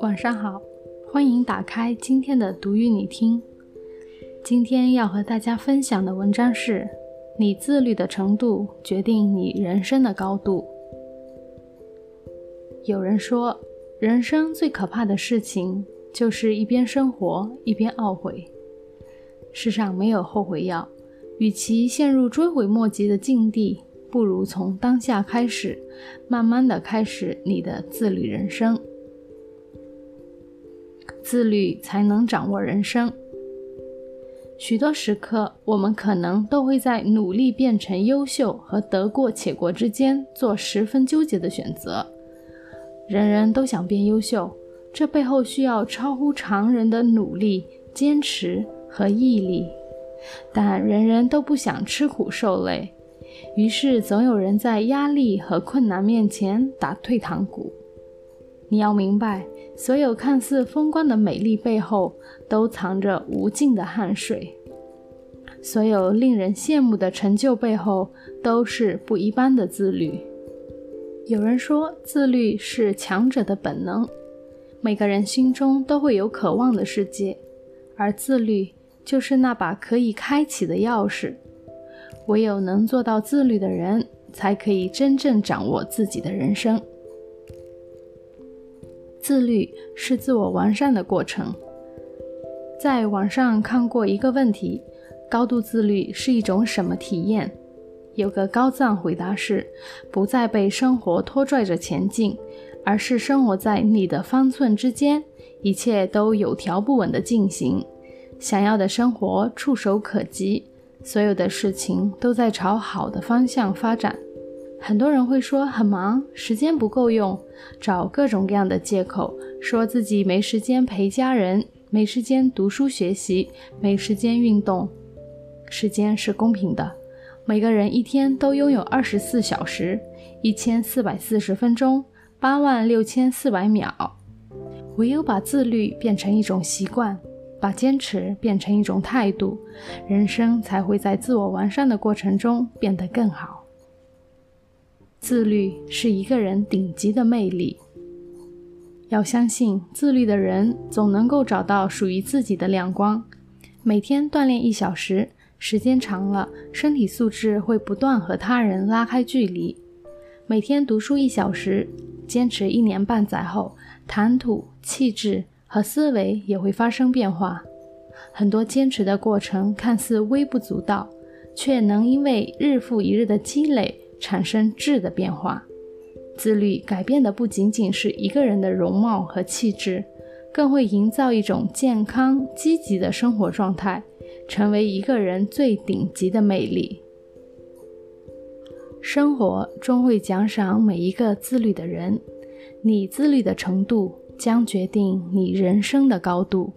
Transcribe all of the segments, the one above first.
晚上好，欢迎打开今天的读与你听。今天要和大家分享的文章是：你自律的程度决定你人生的高度。有人说，人生最可怕的事情就是一边生活一边懊悔。世上没有后悔药，与其陷入追悔莫及的境地，不如从当下开始，慢慢的开始你的自律人生。自律才能掌握人生。许多时刻，我们可能都会在努力变成优秀和得过且过之间做十分纠结的选择。人人都想变优秀，这背后需要超乎常人的努力、坚持和毅力。但人人都不想吃苦受累，于是总有人在压力和困难面前打退堂鼓。你要明白。所有看似风光的美丽背后，都藏着无尽的汗水；所有令人羡慕的成就背后，都是不一般的自律。有人说，自律是强者的本能。每个人心中都会有渴望的世界，而自律就是那把可以开启的钥匙。唯有能做到自律的人，才可以真正掌握自己的人生。自律是自我完善的过程。在网上看过一个问题：高度自律是一种什么体验？有个高赞回答是：不再被生活拖拽着前进，而是生活在你的方寸之间，一切都有条不紊地进行，想要的生活触手可及，所有的事情都在朝好的方向发展。很多人会说很忙，时间不够用，找各种各样的借口，说自己没时间陪家人，没时间读书学习，没时间运动。时间是公平的，每个人一天都拥有二十四小时，一千四百四十分钟，八万六千四百秒。唯有把自律变成一种习惯，把坚持变成一种态度，人生才会在自我完善的过程中变得更好。自律是一个人顶级的魅力。要相信，自律的人总能够找到属于自己的亮光。每天锻炼一小时，时间长了，身体素质会不断和他人拉开距离。每天读书一小时，坚持一年半载后，谈吐、气质和思维也会发生变化。很多坚持的过程看似微不足道，却能因为日复一日的积累。产生质的变化，自律改变的不仅仅是一个人的容貌和气质，更会营造一种健康积极的生活状态，成为一个人最顶级的魅力。生活终会奖赏每一个自律的人，你自律的程度将决定你人生的高度。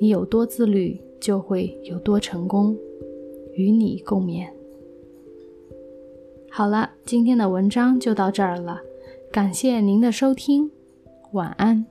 你有多自律，就会有多成功。与你共勉。好了，今天的文章就到这儿了，感谢您的收听，晚安。